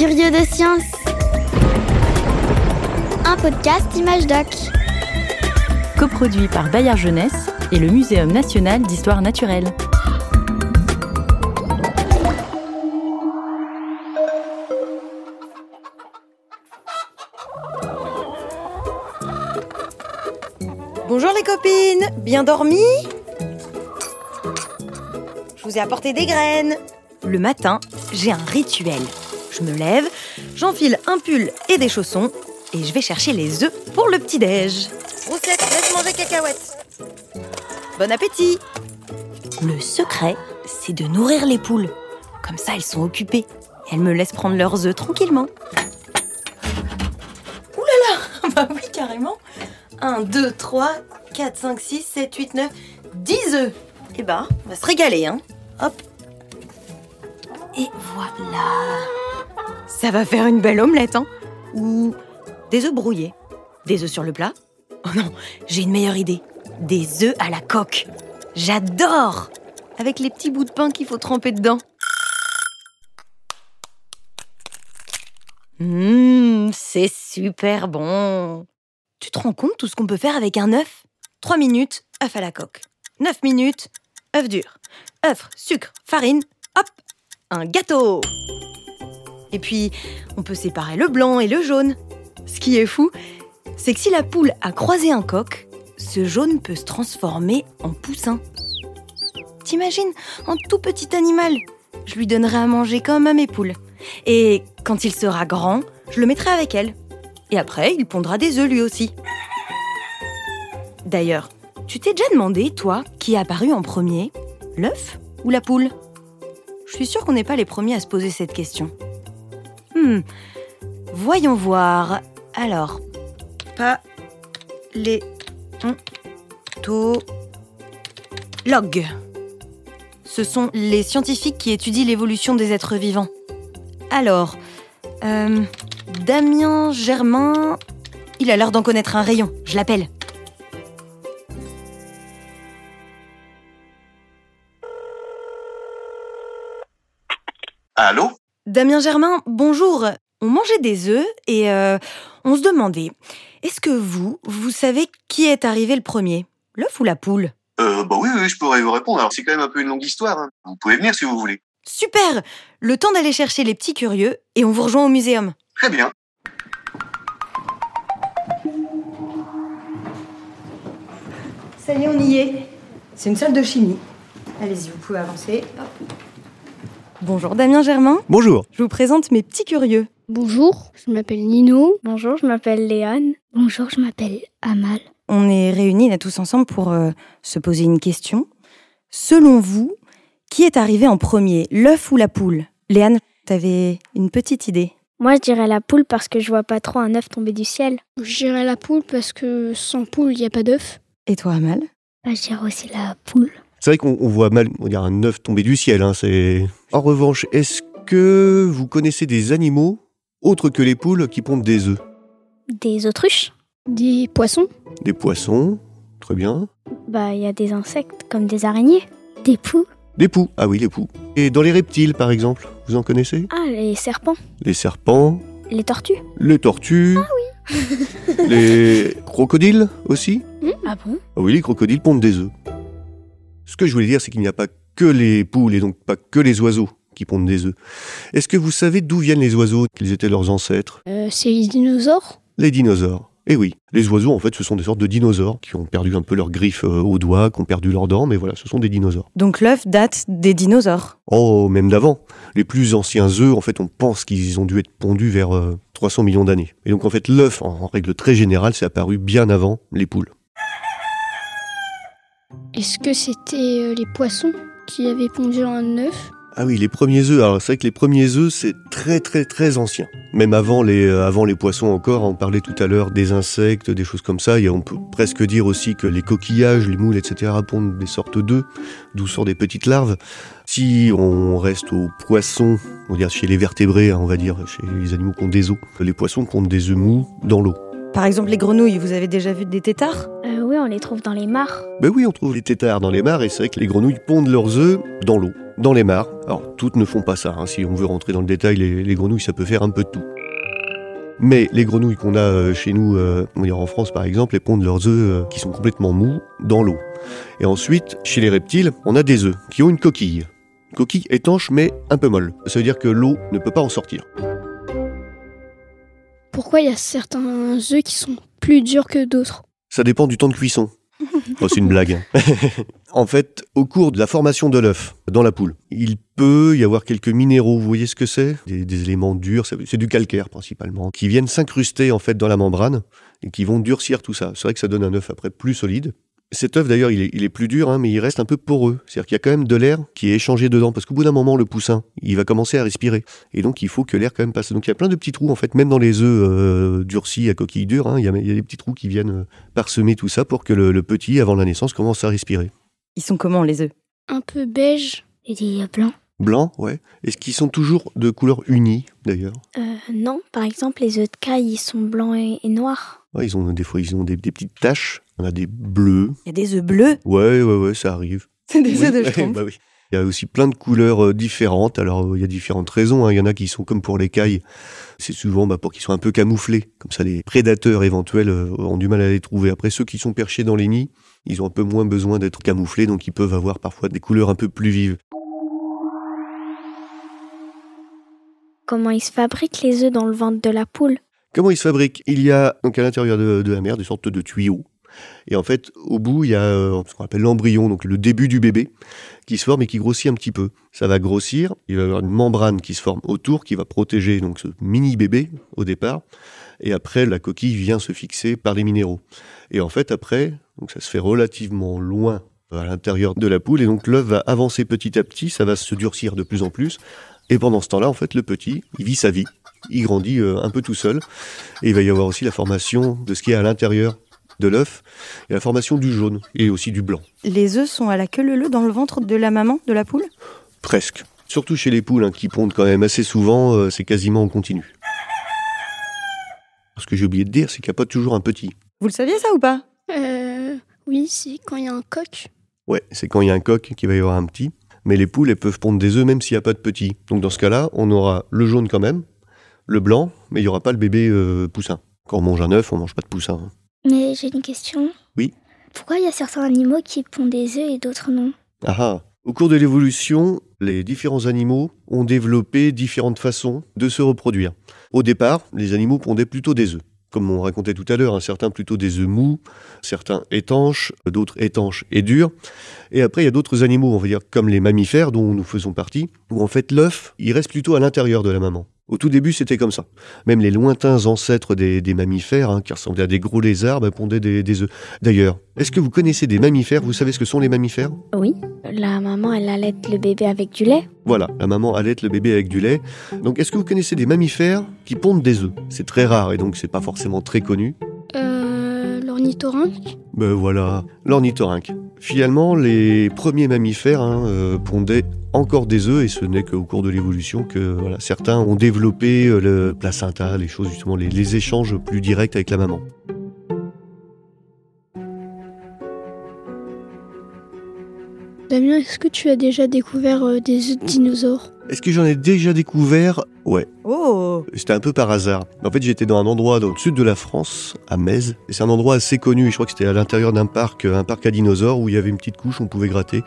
Curieux de science. Un podcast Image Doc. Coproduit par Bayard Jeunesse et le Muséum national d'histoire naturelle. Bonjour les copines, bien dormi? Je vous ai apporté des graines. Le matin, j'ai un rituel. Je me lève, j'enfile un pull et des chaussons et je vais chercher les œufs pour le petit-déj. Roussette, laisse manger cacahuètes. Bon appétit Le secret, c'est de nourrir les poules. Comme ça, elles sont occupées elles me laissent prendre leurs œufs tranquillement. Ouh là là Bah oui, carrément 1, 2, 3, 4, 5, 6, 7, 8, 9, 10 œufs Eh ben, on va se régaler, hein Hop Et voilà Ça va faire une belle omelette, hein Ou des œufs brouillés. Des œufs sur le plat Oh non, j'ai une meilleure idée. Des œufs à la coque. J'adore Avec les petits bouts de pain qu'il faut tremper dedans. Hum, c'est super bon. Tu te rends compte tout ce qu'on peut faire avec un œuf? 3 minutes, œuf à la coque. 9 minutes, œuf dur. œuf, sucre, farine, hop, un gâteau. Et puis, on peut séparer le blanc et le jaune. Ce qui est fou, c'est que si la poule a croisé un coq, ce jaune peut se transformer en poussin. T'imagines, un tout petit animal Je lui donnerai à manger comme à mes poules. Et quand il sera grand, je le mettrai avec elle. Et après, il pondra des œufs lui aussi. D'ailleurs, tu t'es déjà demandé, toi, qui est apparu en premier L'œuf ou la poule? Je suis sûre qu'on n'est pas les premiers à se poser cette question. Hmm. Voyons voir. Alors, pas les log. Ce sont les scientifiques qui étudient l'évolution des êtres vivants. Alors, euh, Damien Germain, il a l'air d'en connaître un rayon. Je l'appelle. Allô? Damien Germain, bonjour. On mangeait des œufs et euh, on se demandait, est-ce que vous, vous savez qui est arrivé le premier L'œuf ou la poule? Euh, Bah oui, oui, je pourrais vous répondre. Alors c'est quand même un peu une longue histoire. hein. Vous pouvez venir si vous voulez. Super Le temps d'aller chercher les petits curieux et on vous rejoint au muséum. Très bien. Ça y est, on y est. C'est une salle de chimie. Allez-y, vous pouvez avancer. Bonjour Damien Germain. Bonjour. Je vous présente mes petits curieux. Bonjour, je m'appelle Nino. Bonjour, je m'appelle Léane. Bonjour, je m'appelle Amal. On est réunis là tous ensemble pour euh, se poser une question. Selon vous, qui est arrivé en premier, l'œuf ou la poule? Léane, t'avais une petite idée? Moi, je dirais la poule parce que je vois pas trop un œuf tomber du ciel. Je dirais la poule parce que sans poule, il n'y a pas d'œuf. Et toi, Amal? Bah, je dirais aussi la poule. C'est vrai qu'on on voit mal on dirait un œuf tomber du ciel. Hein, c'est... En revanche, est-ce que vous connaissez des animaux autres que les poules qui pondent des œufs? Des autruches Des poissons Des poissons, très bien. Bah, il y a des insectes comme des araignées. Des poux Des poux, ah oui, les poux. Et dans les reptiles, par exemple, vous en connaissez? Ah, les serpents. Les serpents, Les tortues. les tortues. Ah oui. les crocodiles aussi? Ah bon? Ah oui, les crocodiles pondent des œufs. Ce que je voulais dire, c'est qu'il n'y a pas que les poules et donc pas que les oiseaux qui pondent des œufs. Est-ce que vous savez d'où viennent les oiseaux Quels étaient leurs ancêtres? Euh, C'est les dinosaures Les dinosaures. Eh oui, les oiseaux, en fait, ce sont des sortes de dinosaures qui ont perdu un peu leurs griffes euh, aux doigts, qui ont perdu leurs dents, mais voilà, ce sont des dinosaures. Donc l'œuf date des dinosaures. Oh, même d'avant. Les plus anciens œufs, en fait, on pense qu'ils ont dû être pondus vers euh, 300 millions d'années. Et donc, en fait, l'œuf, en, en règle très générale, c'est apparu bien avant les poules. Est-ce que c'était euh, les poissons qui avaient pondu un œuf? Ah oui, les premiers œufs. Alors c'est vrai que les premiers œufs, c'est très très très ancien. Même avant les, euh, avant les poissons encore, on parlait tout à l'heure des insectes, des choses comme ça. Et on peut presque dire aussi que les coquillages, les moules, etc. pondent des sortes d'œufs, d'où sortent des petites larves. Si on reste aux poissons, on va dire chez les vertébrés, hein, on va dire, chez les animaux qui ont des os, les poissons pondent des œufs mous dans l'eau. Par exemple, les grenouilles, vous avez déjà vu des têtards Euh, oui, on les trouve dans les mares. Ben oui, on trouve les têtards dans les mares et c'est vrai que les grenouilles pondent leurs œufs dans l'eau, dans les mares. Alors, toutes ne font pas ça. hein. Si on veut rentrer dans le détail, les, les grenouilles, ça peut faire un peu de tout. Mais les grenouilles qu'on a euh, chez nous, euh, on va dire en France par exemple, elles pondent leurs œufs euh, qui sont complètement mous dans l'eau. Et ensuite, chez les reptiles, on a des œufs qui ont une coquille. Une coquille étanche mais un peu molle. Ça veut dire que l'eau ne peut pas en sortir. Pourquoi il y a certains œufs qui sont plus durs que d'autres? Ça dépend du temps de cuisson. Oh, c'est une blague. hein. en fait, au cours de la formation de l'œuf dans la poule, il peut y avoir quelques minéraux. Vous voyez ce que c'est? Des, des éléments durs, c'est du calcaire principalement, qui viennent s'incruster en fait dans la membrane et qui vont durcir tout ça. C'est vrai que ça donne un œuf après plus solide. Cet œuf d'ailleurs, il est, il est plus dur, hein, mais il reste un peu poreux. C'est-à-dire qu'il y a quand même de l'air qui est échangé dedans, parce qu'au bout d'un moment, le poussin, il va commencer à respirer, et donc il faut que l'air quand même passe. Donc il y a plein de petits trous en fait, même dans les œufs euh, durcis à coquille dure, hein, il, y a, il y a des petits trous qui viennent euh, parsemer tout ça pour que le, le petit, avant la naissance, commence à respirer. Ils sont comment les œufs? Un peu beige. Et des blancs. Blanc, ouais. Est-ce qu'ils sont toujours de couleur unie d'ailleurs? Euh, non, par exemple, les œufs de caille, ils sont blancs et, et noirs. Ouais, Ils ont des fois ils ont des, des petites taches. On a des bleus. Il y a des œufs bleus. Ouais, ouais, ouais, ça arrive. C'est des œufs de schtroumpf. bah oui. Il y a aussi plein de couleurs euh, différentes. Alors, euh, il y a différentes raisons. hein. Il y en a qui sont comme pour les cailles. C'est souvent bah, pour qu'ils soient un peu camouflés. Comme ça, les prédateurs éventuels euh, ont du mal à les trouver. Après, ceux qui sont perchés dans les nids, ils ont un peu moins besoin d'être camouflés. Donc, ils peuvent avoir parfois des couleurs un peu plus vives. Comment ils se fabriquent les œufs dans le ventre de la poule? Comment ils se fabriquent? Il y a donc à l'intérieur de, de la mère des sortes de tuyaux. Et en fait, au bout, il y a euh, ce qu'on appelle l'embryon, donc le début du bébé, qui se forme et qui grossit un petit peu. Ça va grossir, il va y avoir une membrane qui se forme autour, qui va protéger donc ce mini bébé au départ. Et après, la coquille vient se fixer par les minéraux. Et en fait, après, donc ça se fait relativement loin à l'intérieur de la poule, et donc l'œuf va avancer petit à petit, ça va se durcir de plus en plus. Et pendant ce temps-là, en fait, le petit, il vit sa vie, il grandit euh, un peu tout seul. Et il va y avoir aussi la formation de ce qui est à l'intérieur de l'œuf, et la formation du jaune, et aussi du blanc. Les œufs sont à la queue leu dans le ventre de la maman, de la poule? Presque. Surtout chez les poules, hein, qui pondent quand même assez souvent, euh, c'est quasiment en continu. Ce que j'ai oublié de dire, c'est qu'il n'y a pas toujours un petit. Vous le saviez ça ou pas? Euh, oui, c'est quand il y a un coq. Ouais, c'est quand il y a un coq qu'il va y avoir un petit. Mais les poules, elles peuvent pondre des œufs même s'il n'y a pas de petit. Donc dans ce cas-là, on aura le jaune quand même, le blanc, mais il n'y aura pas le bébé euh, poussin. Quand on mange un œuf, on mange pas de poussin. hein. Mais j'ai une question. Oui. Pourquoi il y a certains animaux qui pondent des œufs et d'autres non? Ah ah. Au cours de l'évolution, les différents animaux ont développé différentes façons de se reproduire. Au départ, les animaux pondaient plutôt des œufs. Comme on racontait tout à l'heure, hein, certains plutôt des œufs mous, certains étanches, d'autres étanches et durs. Et après, il y a d'autres animaux, on va dire comme les mammifères dont nous faisons partie, où en fait l'œuf, il reste plutôt à l'intérieur de la maman. Au tout début, c'était comme ça. Même les lointains ancêtres des, des mammifères, hein, qui ressemblaient à des gros lézards, bah, pondaient des, des œufs. D'ailleurs, est-ce que vous connaissez des mammifères? Vous savez ce que sont les mammifères? Oui. La maman, elle allait le bébé avec du lait. Voilà, la maman allaite le bébé avec du lait. Donc, est-ce que vous connaissez des mammifères qui pondent des œufs? C'est très rare et donc c'est pas forcément très connu. Euh, l'ornithorynque. Ben voilà, l'ornithorynque. Finalement, les premiers mammifères hein, euh, pondaient encore des œufs et ce n'est qu'au cours de l'évolution que certains ont développé euh, le placenta, les choses justement, les échanges plus directs avec la maman. Damien, est-ce que tu as déjà découvert euh, des œufs de dinosaures? Est-ce que j'en ai déjà découvert? Ouais, Oh C'était un peu par hasard. En fait, j'étais dans un endroit dans le sud de la France, à Metz. Et c'est un endroit assez connu. Et je crois que c'était à l'intérieur d'un parc, un parc à dinosaures où il y avait une petite couche, on pouvait gratter.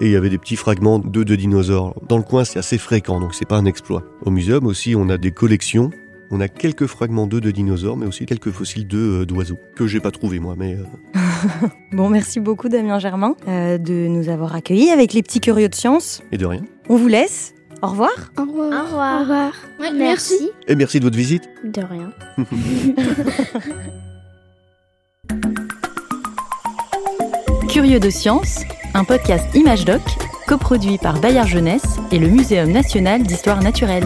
Et il y avait des petits fragments d'œufs de dinosaures. Dans le coin, c'est assez fréquent, donc c'est pas un exploit. Au muséum aussi, on a des collections. On a quelques fragments d'œufs de dinosaures, mais aussi quelques fossiles d'œufs euh, d'oiseaux. Que j'ai pas trouvé moi, mais euh, Bon, merci beaucoup Damien Germain euh, de nous avoir accueillis avec les petits curieux de science. et de rien. On vous laisse. Au revoir. Au revoir. Au revoir. Au revoir. Ouais, merci. Et merci de votre visite. De rien. Curieux de science, un podcast Image Doc, coproduit par Bayard Jeunesse et le Muséum national d'histoire naturelle.